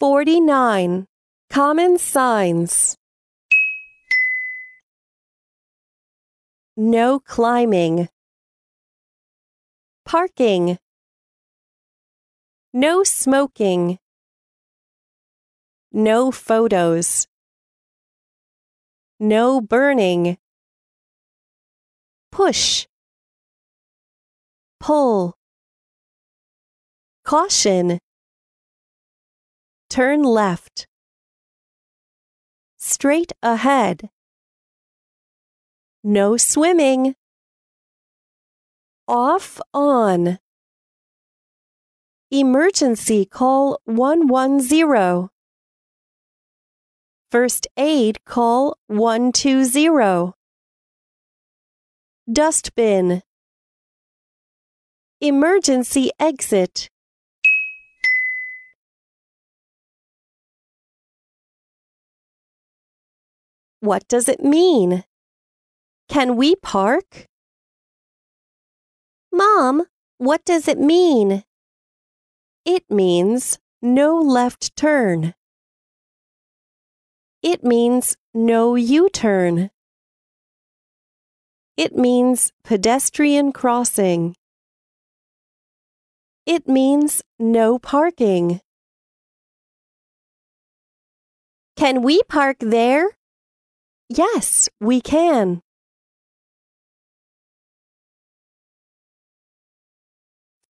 49. Common signs. No climbing. Parking. No smoking. No photos. No burning. Push. Pull. Caution. Turn left. Straight ahead. No swimming. Off on. Emergency call 110. First aid call 120. Dustbin. Emergency exit. What does it mean? Can we park? Mom, what does it mean? It means no left turn. It means no U turn. It means pedestrian crossing. It means no parking. Can we park there? Yes, we can.